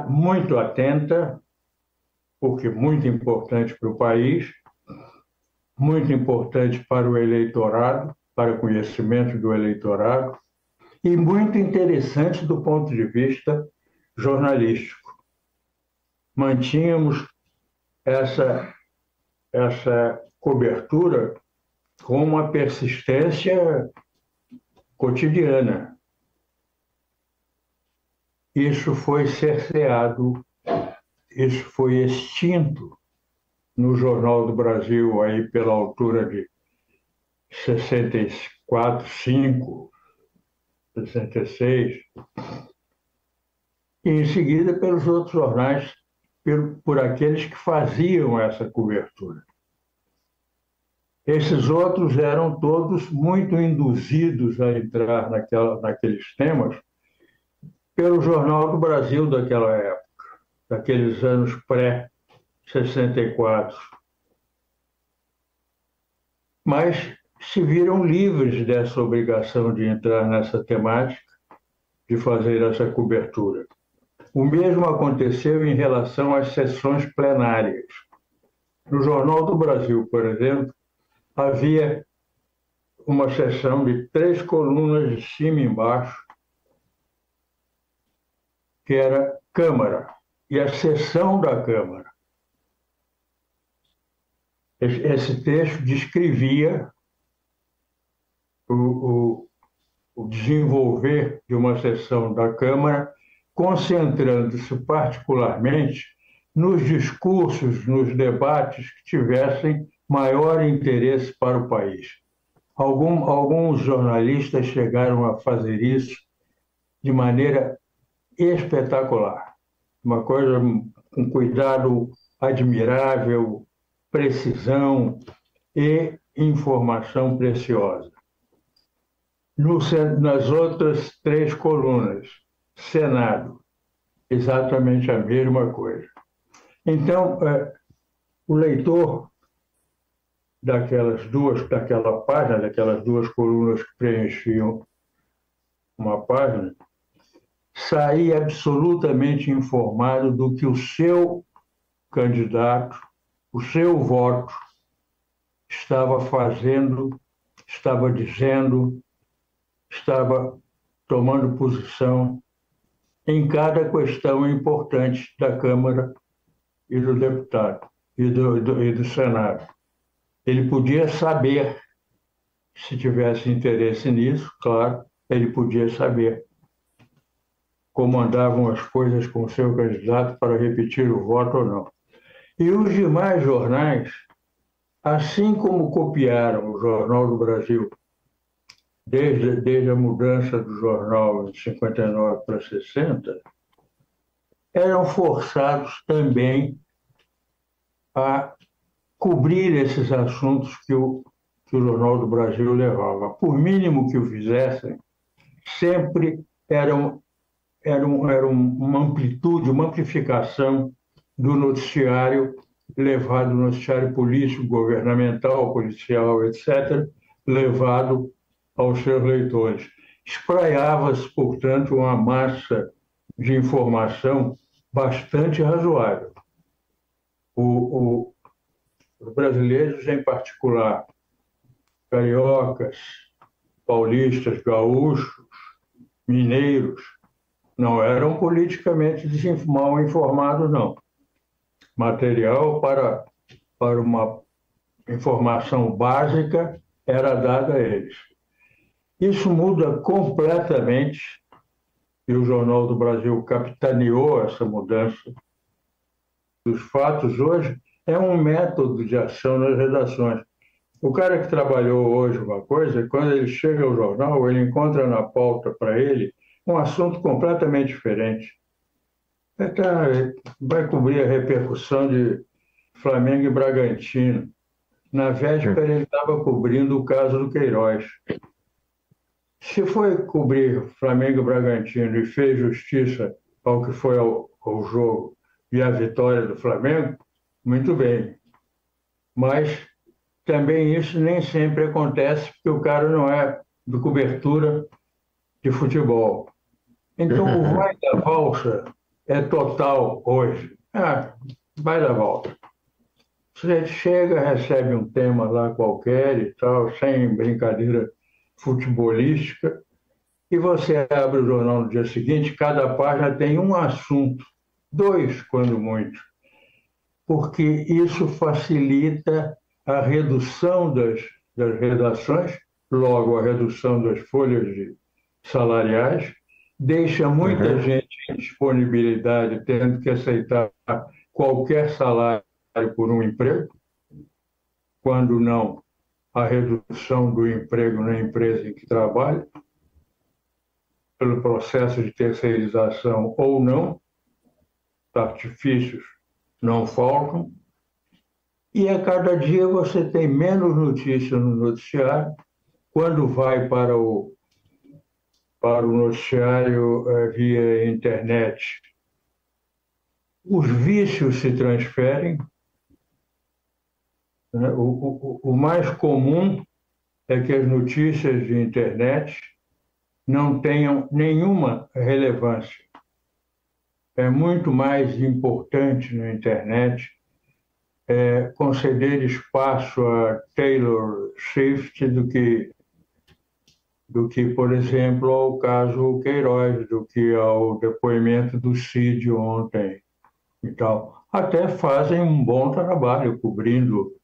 [SPEAKER 2] muito atenta, porque muito importante para o país, muito importante para o eleitorado, para conhecimento do eleitorado, e muito interessante do ponto de vista jornalístico. Mantínhamos essa, essa cobertura com uma persistência cotidiana. Isso foi cerceado, isso foi extinto no Jornal do Brasil aí pela altura de 64, 5, 66, e em seguida pelos outros jornais, por, por aqueles que faziam essa cobertura. Esses outros eram todos muito induzidos a entrar naquela, naqueles temas pelo Jornal do Brasil daquela época, daqueles anos pré-64. Mas se viram livres dessa obrigação de entrar nessa temática, de fazer essa cobertura. O mesmo aconteceu em relação às sessões plenárias. No Jornal do Brasil, por exemplo, havia uma seção de três colunas de cima e embaixo, que era Câmara, e a sessão da Câmara. Esse texto descrevia o, o, desenvolver de uma sessão da Câmara, concentrando-se particularmente nos discursos, nos debates que tivessem maior interesse para o país. Algum, alguns jornalistas chegaram a fazer isso de maneira espetacular, uma coisa com cuidado admirável, precisão e informação preciosa. No, nas outras três colunas, Senado, exatamente a mesma coisa. Então, é, o leitor daquelas duas, daquela página, daquelas duas colunas que preenchiam uma página, sair absolutamente informado do que o seu candidato, o seu voto, estava fazendo, estava dizendo, estava tomando posição em cada questão importante da Câmara e do deputado e do, do, e do Senado. Ele podia saber, se tivesse interesse nisso, claro, ele podia saber como andavam as coisas com seu candidato para repetir o voto ou não. E os demais jornais, assim como copiaram o Jornal do Brasil, desde, desde a mudança do jornal de 59 para 60, eram forçados também a cobrir esses assuntos que o, que o Jornal do Brasil levava. Por mínimo que o fizessem, sempre era, um, era, um, era uma amplitude, uma amplificação do noticiário levado, noticiário político, governamental, policial, etc., levado aos seus leitores. Espraiava-se, portanto, uma massa de informação bastante razoável. O, o, os brasileiros, em particular, cariocas, paulistas, gaúchos, mineiros, Não eram politicamente mal informados, não. Material para, para uma informação básica era dada a eles. Isso muda completamente, e o Jornal do Brasil capitaneou essa mudança dos fatos hoje, é um método de ação nas redações. O cara que trabalhou hoje uma coisa, quando ele chega ao jornal, ele encontra na pauta para ele um assunto completamente diferente. Tá, vai cobrir a repercussão de Flamengo e Bragantino. Na véspera, ele estava cobrindo o caso do Queiroz. Se foi cobrir Flamengo e Bragantino e fez justiça ao que foi ao, ao jogo e à vitória do Flamengo, muito bem. Mas também isso nem sempre acontece, porque o cara não é de cobertura de futebol. Então, o vai da valsa é total hoje. Ah, vai da volta. Você chega, recebe um tema lá qualquer e tal, sem brincadeira futebolística, e você abre o jornal no dia seguinte, cada página tem um assunto, dois, quando muito, porque isso facilita a redução das, das redações, logo a redução das folhas de salariais, deixa muita uhum. gente em disponibilidade, tendo que aceitar qualquer salário por um emprego, quando não a redução do emprego na empresa em que trabalha, pelo processo de terceirização ou não, artifícios não faltam, e a cada dia você tem menos notícia no noticiário. Quando vai para o, para o noticiário é, via internet, os vícios se transferem. Né? O, o, o mais comum é que as notícias de internet não tenham nenhuma relevância. É muito mais importante na internet é, conceder espaço a Taylor Swift do que, do que, por exemplo, ao caso Queiroz, do que ao depoimento do Cid ontem e tal. Até fazem um bom trabalho cobrindo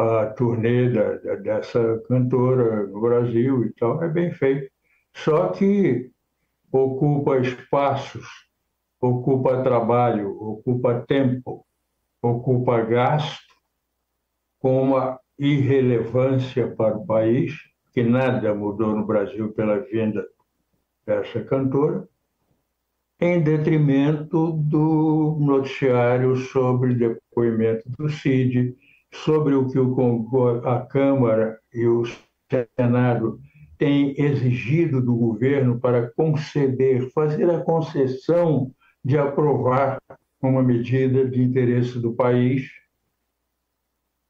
[SPEAKER 2] a turnê da, da, dessa cantora no Brasil e tal, é bem feito. Só que ocupa espaços, ocupa trabalho, ocupa tempo ocupa gasto com uma irrelevância para o país, que nada mudou no Brasil pela vinda dessa cantora, em detrimento do noticiário sobre depoimento do CID, sobre o que o, a Câmara e o Senado têm exigido do governo para conceder, fazer a concessão de aprovar uma medida de interesse do país.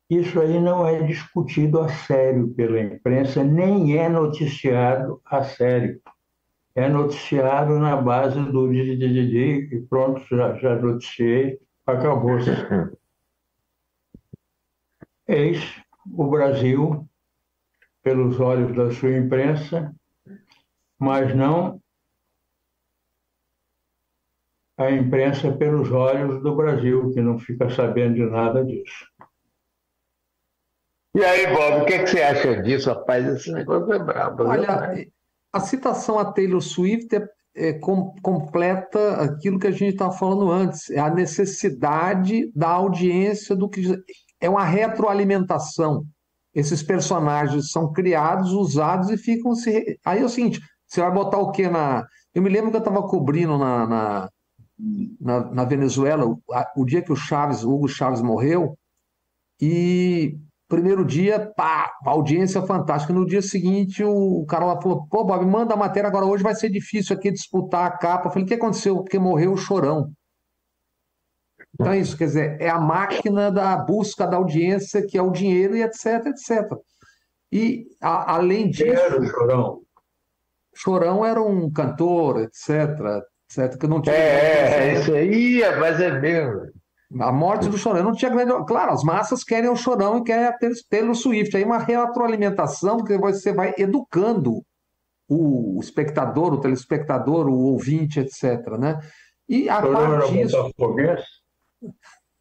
[SPEAKER 2] Isso aí não é discutido a sério pela imprensa, nem é noticiado a sério. É noticiado na base do e pronto, já, já noticiei, acabou-se. Eis o Brasil pelos olhos da sua imprensa, mas não a imprensa pelos olhos do Brasil, que não fica sabendo de nada disso.
[SPEAKER 1] E aí, Bob, o que, é que você acha disso, rapaz? Esse negócio é brabo.
[SPEAKER 3] Olha, né? a citação a Taylor Swift é, é com, completa aquilo que a gente estava falando antes, é a necessidade da audiência do que é uma retroalimentação. Esses personagens são criados, usados e ficam se. Aí é o seguinte: você vai botar o quê na. Eu me lembro que eu estava cobrindo na, na na, na Venezuela, o, dia que o Chaves, o Hugo Chaves morreu, e primeiro dia, pá, audiência fantástica. No dia seguinte, o, o cara lá falou: pô, Bob, manda a matéria, agora hoje vai ser difícil aqui disputar a capa. Eu falei: o que aconteceu? Porque morreu o chorão. Então é isso, quer dizer, é a máquina da busca da audiência, que é o dinheiro e etc, etc. E, a, além disso. Quem
[SPEAKER 2] era o Chorão?
[SPEAKER 3] Chorão era um cantor, etc certo? Que não
[SPEAKER 1] tinha. É, é isso aí, mas é mesmo.
[SPEAKER 3] A morte do Chorão não tinha grande. Claro, as massas querem o Chorão e querem pelo Swift. Aí uma retroalimentação que você vai educando o espectador, o telespectador, o ouvinte, etc. Né?
[SPEAKER 2] E a parte disso...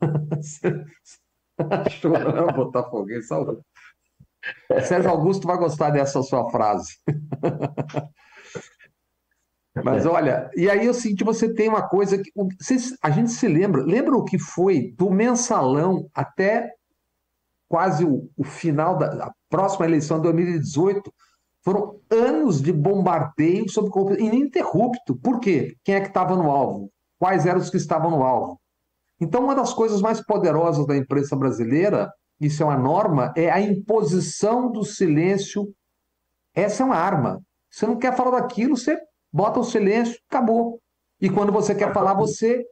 [SPEAKER 3] Chorando Botafoguense, saúde. Sérgio Augusto vai gostar dessa sua frase. Mas olha, e aí eu sinto você tem uma coisa que a gente se lembra, lembra o que foi do mensalão até quase o, o final da próxima eleição de 2018? Foram anos de bombardeio sobre corrupção ininterrupto. Por quê? Quem é que estava no alvo? Quais eram os que estavam no alvo? Então, uma das coisas mais poderosas da imprensa brasileira, isso é uma norma, é a imposição do silêncio. Essa é uma arma. Você não quer falar daquilo, você bota o silêncio, acabou. E quando você quer falar, você.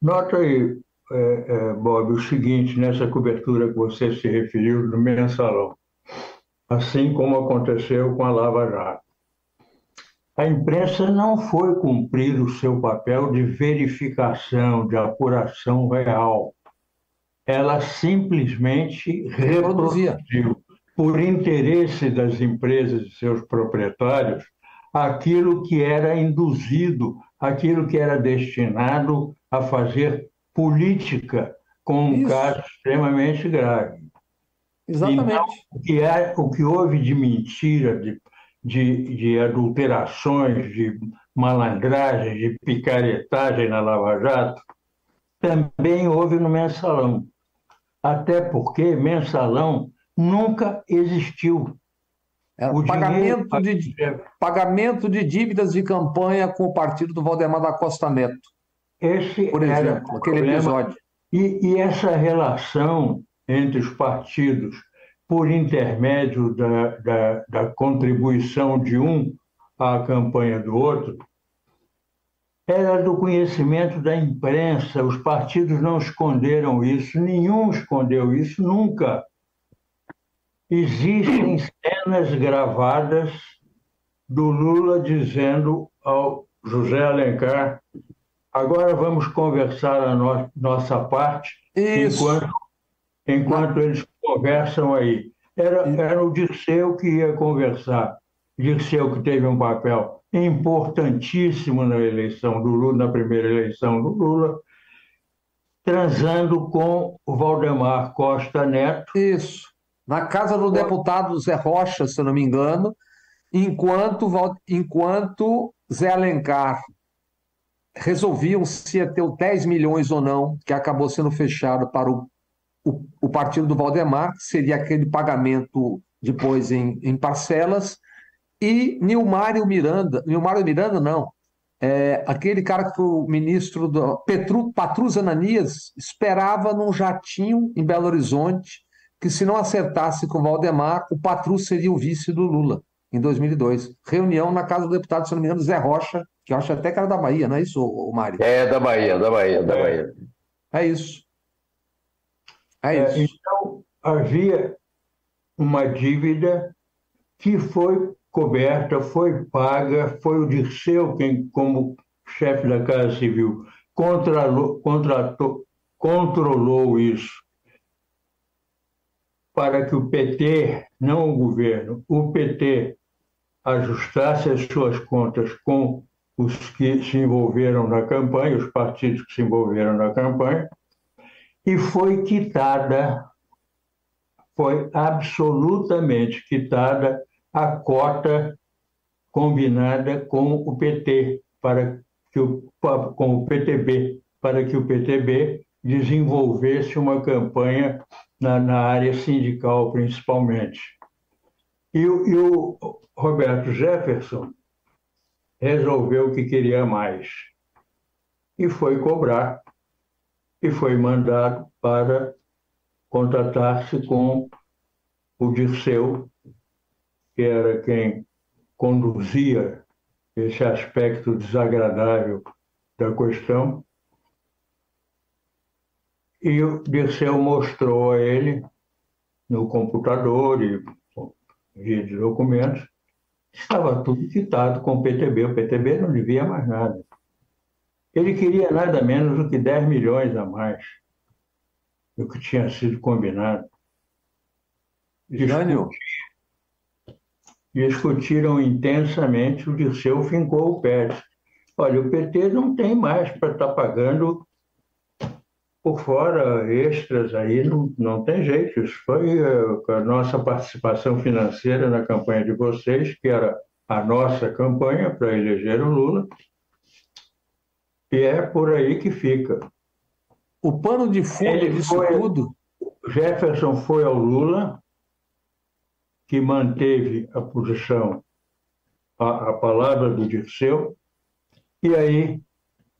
[SPEAKER 2] Nota aí, é, é, Bob, o seguinte, nessa cobertura que você se referiu no mensalão, assim como aconteceu com a Lava Jato. A imprensa não foi cumprir o seu papel de verificação, de apuração real. Ela simplesmente reproduzia, por interesse das empresas e seus proprietários, aquilo que era induzido, aquilo que era destinado a fazer política com um Isso. caso extremamente grave.
[SPEAKER 3] Exatamente. Então,
[SPEAKER 2] o, que é, o que houve de mentira, de, de, de adulterações, de malandragem, de picaretagem na Lava Jato, também houve no mensalão. Até porque mensalão nunca existiu.
[SPEAKER 3] É, o pagamento, de, pagamento de dívidas de campanha com o partido do Valdemar da Costa Neto.
[SPEAKER 2] Esse por exemplo, aquele problema. episódio. E, e, essa relação entre os partidos, por intermédio da, da, da contribuição de um à campanha do outro, era do conhecimento da imprensa. Os partidos não esconderam isso, nenhum escondeu isso nunca. Existem cenas gravadas do Lula dizendo ao José Alencar: agora vamos conversar a no nossa parte, Isso. enquanto, enquanto eles conversam aí. Era, era o Dirceu que ia conversar. Dirceu que teve um papel importantíssimo na eleição do Lula, na primeira eleição do Lula, transando com o Valdemar Costa Neto.
[SPEAKER 3] Isso na casa do deputado Zé Rocha, se não me engano, enquanto, enquanto Zé Alencar resolviam se ia ter 10 milhões ou não, que acabou sendo fechado para o, o, o partido do Valdemar, que seria aquele pagamento depois em, em parcelas, e Nilmário Miranda, Nilmário Miranda não, é, aquele cara que o ministro do Petru, Patrus Ananias esperava num jatinho em Belo Horizonte que se não acertasse com o Valdemar, o Patru seria o vice do Lula, em 2002. Reunião na casa do deputado, se não me engano, Zé Rocha, que eu acho até que era da Bahia, não é isso, o Mário?
[SPEAKER 1] É, da Bahia, da Bahia, da Bahia.
[SPEAKER 3] É isso.
[SPEAKER 2] É, é isso. então, havia uma dívida que foi coberta, foi paga, foi o Dirceu quem, como chefe da Casa Civil, contratou, controlou isso para que o PT, não o governo, o PT ajustasse as suas contas com os que se envolveram na campanha, os partidos que se envolveram na campanha, e foi quitada, foi absolutamente quitada a cota combinada com o PT, para que o, com o PTB, para que o PTB desenvolvesse uma campanha na, na área sindical, principalmente. E, e o Roberto Jefferson resolveu que queria mais e foi cobrar e foi mandado para contatar-se com o Dirceu, que era quem conduzia esse aspecto desagradável da questão, e o Dirceu mostrou a ele no computador e via de documentos, estava tudo quitado com o PTB. O PTB não devia mais nada. Ele queria nada menos do que 10 milhões a mais do que tinha sido combinado.
[SPEAKER 3] Jânio,
[SPEAKER 2] discutiram intensamente, o Dirceu fincou o pé. Olha, o PT não tem mais para estar tá pagando por fora extras aí, não, não tem jeito. Isso foi eh, a nossa participação financeira na campanha de vocês, que era a nossa campanha para eleger o Lula, e é por aí que fica.
[SPEAKER 3] O pano de fundo Ele disso foi, tudo.
[SPEAKER 2] Jefferson foi ao Lula, que manteve a posição, a, a palavra do Dirceu, e aí,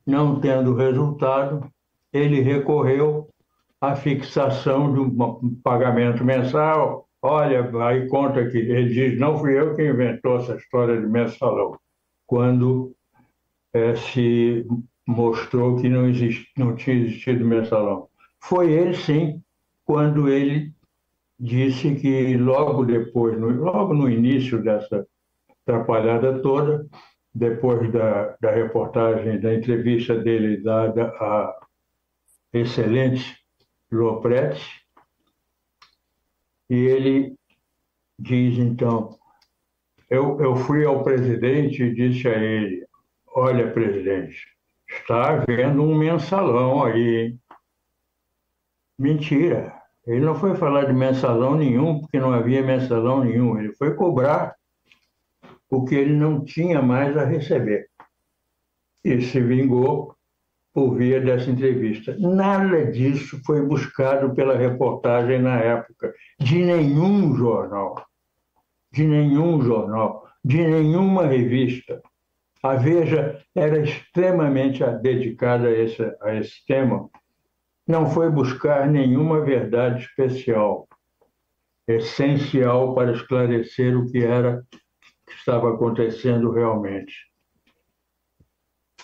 [SPEAKER 2] não tendo resultado, ele recorreu à fixação de um pagamento mensal. Olha, aí conta que ele diz: não fui eu que inventou essa história de mensalão, quando é, se mostrou que não, não tinha existido mensalão. Foi ele, sim, quando ele disse que logo depois, no, logo no início dessa atrapalhada toda, depois da, da reportagem, da entrevista dele dada a excelente Lopretti, e ele diz então, eu, eu fui ao presidente e disse a ele, olha presidente, está havendo um mensalão aí. Mentira. Ele não foi falar de mensalão nenhum, porque não havia mensalão nenhum. Ele foi cobrar o que ele não tinha mais a receber. E se vingou por via dessa entrevista. Nada disso foi buscado pela reportagem na época, de nenhum jornal, de nenhum jornal, de nenhuma revista. A Veja era extremamente dedicada a esse, a esse tema. Não foi buscar nenhuma verdade especial, essencial para esclarecer o que era que estava acontecendo realmente.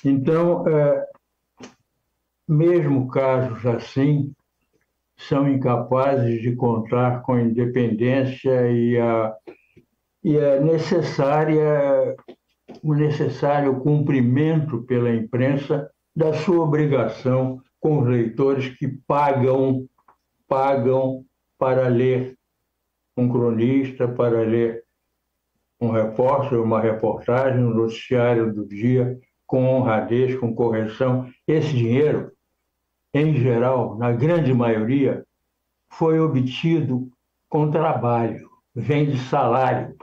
[SPEAKER 2] Então, é, mesmo casos assim, são incapazes de contar com independência e a, e a necessária o necessário cumprimento pela imprensa da sua obrigação com os leitores que pagam pagam para ler um cronista, para ler um repórter, uma reportagem, um noticiário do dia com honradez, com correção. Esse dinheiro, em geral, na grande maioria, foi obtido com trabalho, vem de salário,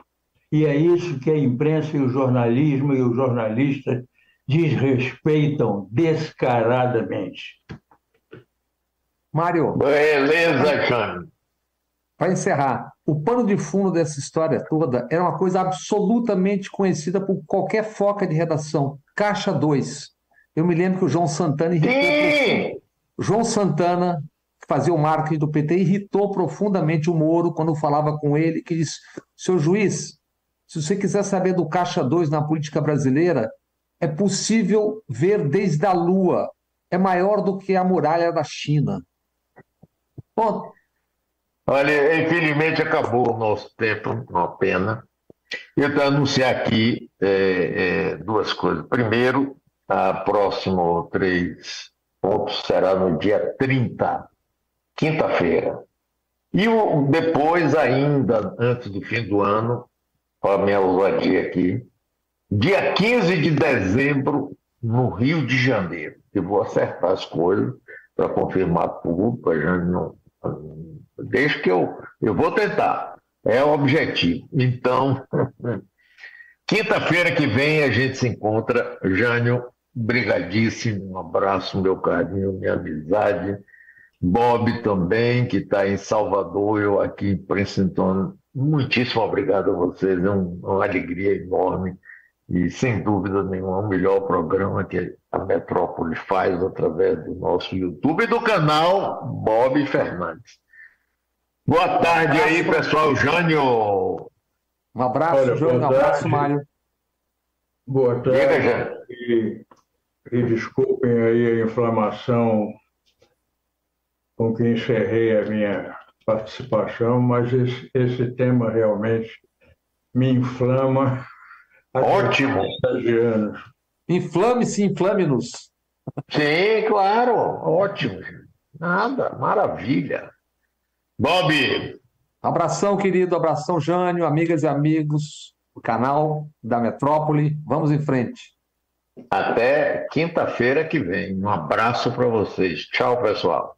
[SPEAKER 2] e é isso que a imprensa e o jornalismo e os jornalistas desrespeitam descaradamente.
[SPEAKER 3] Mário.
[SPEAKER 1] Beleza, Jânio.
[SPEAKER 3] Para encerrar, o pano de fundo dessa história toda era uma coisa absolutamente conhecida por qualquer foca de redação. Caixa 2. Eu me lembro que o João Santana irritou. Sim! João Santana, que fazia o marketing do PT, irritou profundamente o Moro quando falava com ele, que disse: seu juiz, se você quiser saber do Caixa 2 na política brasileira, é possível ver desde a Lua. É maior do que a muralha da China.
[SPEAKER 1] Bom. Olha, infelizmente acabou o nosso tempo, uma pena. Eu quero anunciar aqui é, é, duas coisas. Primeiro, a próximo três pontos será no dia 30, quinta-feira. E depois, ainda antes do fim do ano, Olha a minha ousadia aqui. Dia 15 de dezembro, no Rio de Janeiro. Eu vou acertar as coisas para confirmar tudo, para gente não. Deixa que eu. Eu vou tentar. É o objetivo. Então, quinta-feira que vem a gente se encontra. Jânio, brigadíssimo. Um abraço, meu carinho, minha amizade. Bob também, que está em Salvador, eu aqui em Princeton, Muitíssimo obrigado a vocês, é uma alegria enorme e, sem dúvida nenhuma, o melhor programa que a Metrópole faz através do nosso YouTube e do canal Bob Fernandes. Boa tarde aí, pessoal. Jânio.
[SPEAKER 3] Um abraço, Olha, Jânio. Um abraço, Mário.
[SPEAKER 2] Boa tarde. Diga, Jânio. E, e desculpem aí a inflamação com que encerrei a minha participação, mas esse, esse tema realmente me inflama.
[SPEAKER 1] Ótimo!
[SPEAKER 3] Inflame-se, inflame-nos.
[SPEAKER 1] Sim, claro, ótimo. Nada, maravilha. Bob!
[SPEAKER 3] Abração, querido, abração, Jânio, amigas e amigos. o canal da Metrópole. Vamos em frente.
[SPEAKER 1] Até quinta-feira que vem. Um abraço para vocês. Tchau, pessoal.